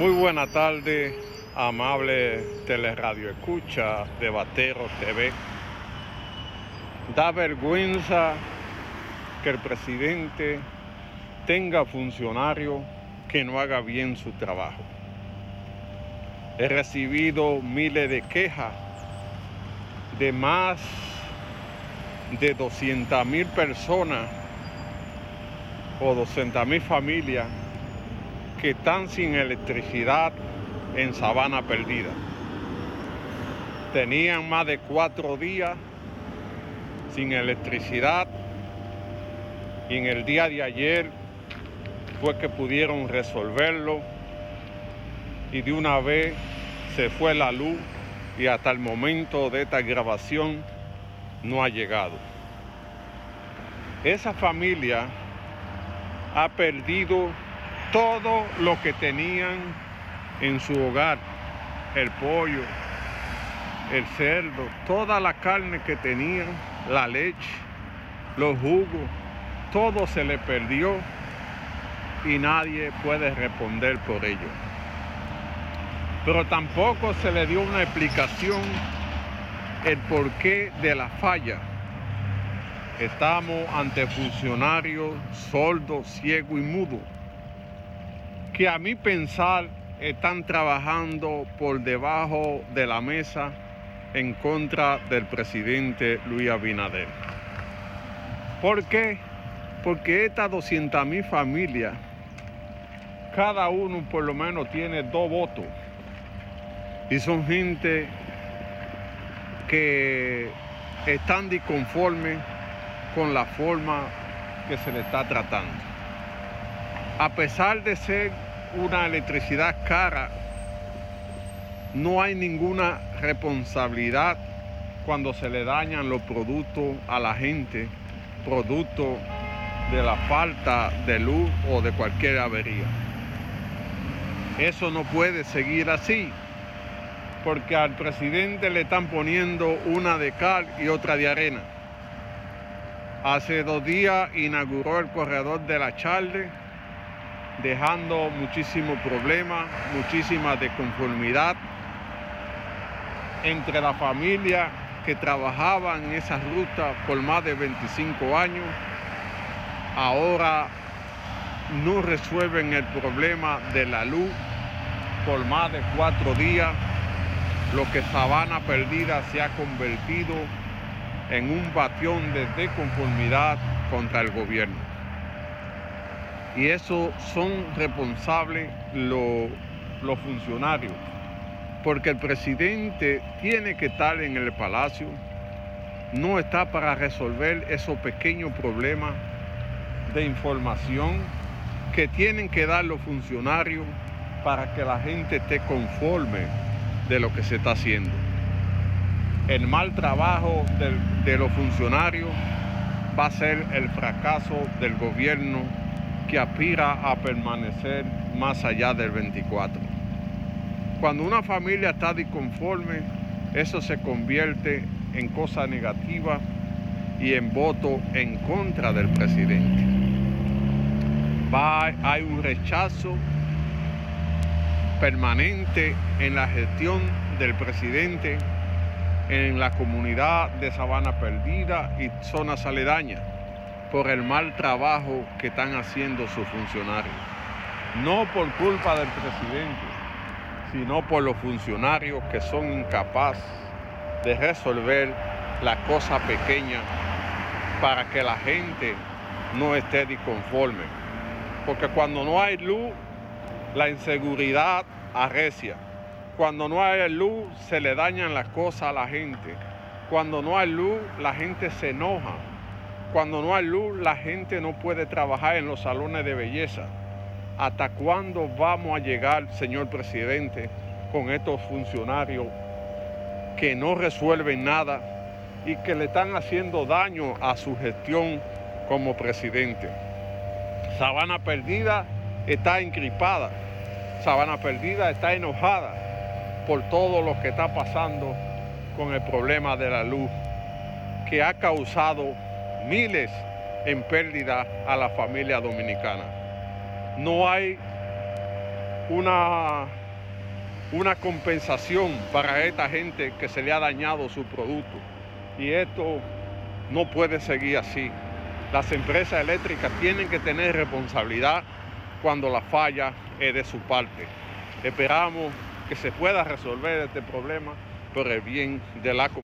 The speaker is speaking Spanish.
Muy buena tarde, amable teleradio escucha de Batero TV. Da vergüenza que el presidente tenga funcionario que no haga bien su trabajo. He recibido miles de quejas de más de 200 mil personas o 200 mil familias que están sin electricidad en Sabana Perdida. Tenían más de cuatro días sin electricidad y en el día de ayer fue que pudieron resolverlo y de una vez se fue la luz y hasta el momento de esta grabación no ha llegado. Esa familia ha perdido todo lo que tenían en su hogar, el pollo, el cerdo, toda la carne que tenían, la leche, los jugos, todo se le perdió y nadie puede responder por ello. Pero tampoco se le dio una explicación el porqué de la falla. Estamos ante funcionarios sordos, ciegos y mudos que a mi pensar están trabajando por debajo de la mesa en contra del presidente Luis Abinader. ¿Por qué? Porque estas 200 mil familias, cada uno por lo menos tiene dos votos. Y son gente que están disconformes con la forma que se le está tratando. A pesar de ser una electricidad cara, no hay ninguna responsabilidad cuando se le dañan los productos a la gente, producto de la falta de luz o de cualquier avería. Eso no puede seguir así, porque al presidente le están poniendo una de cal y otra de arena. Hace dos días inauguró el corredor de la Charle, dejando muchísimos problemas, muchísima desconformidad entre la familia que trabajaba en esa ruta por más de 25 años. Ahora no resuelven el problema de la luz por más de cuatro días, lo que Sabana Perdida se ha convertido en un batión de desconformidad contra el gobierno. Y eso son responsables los funcionarios, porque el presidente tiene que estar en el palacio, no está para resolver esos pequeños problemas de información que tienen que dar los funcionarios para que la gente esté conforme de lo que se está haciendo. El mal trabajo de los funcionarios va a ser el fracaso del gobierno que aspira a permanecer más allá del 24. Cuando una familia está disconforme, eso se convierte en cosa negativa y en voto en contra del presidente. Hay un rechazo permanente en la gestión del presidente en la comunidad de Sabana Perdida y zonas aledañas por el mal trabajo que están haciendo sus funcionarios. No por culpa del presidente, sino por los funcionarios que son incapaces de resolver la cosa pequeña para que la gente no esté disconforme. Porque cuando no hay luz, la inseguridad arrecia. Cuando no hay luz, se le dañan las cosas a la gente. Cuando no hay luz, la gente se enoja cuando no hay luz, la gente no puede trabajar en los salones de belleza. ¿Hasta cuándo vamos a llegar, señor presidente, con estos funcionarios que no resuelven nada y que le están haciendo daño a su gestión como presidente? Sabana Perdida está encripada. Sabana Perdida está enojada por todo lo que está pasando con el problema de la luz que ha causado miles en pérdida a la familia dominicana. No hay una, una compensación para esta gente que se le ha dañado su producto. Y esto no puede seguir así. Las empresas eléctricas tienen que tener responsabilidad cuando la falla es de su parte. Esperamos que se pueda resolver este problema por el bien de la comunidad.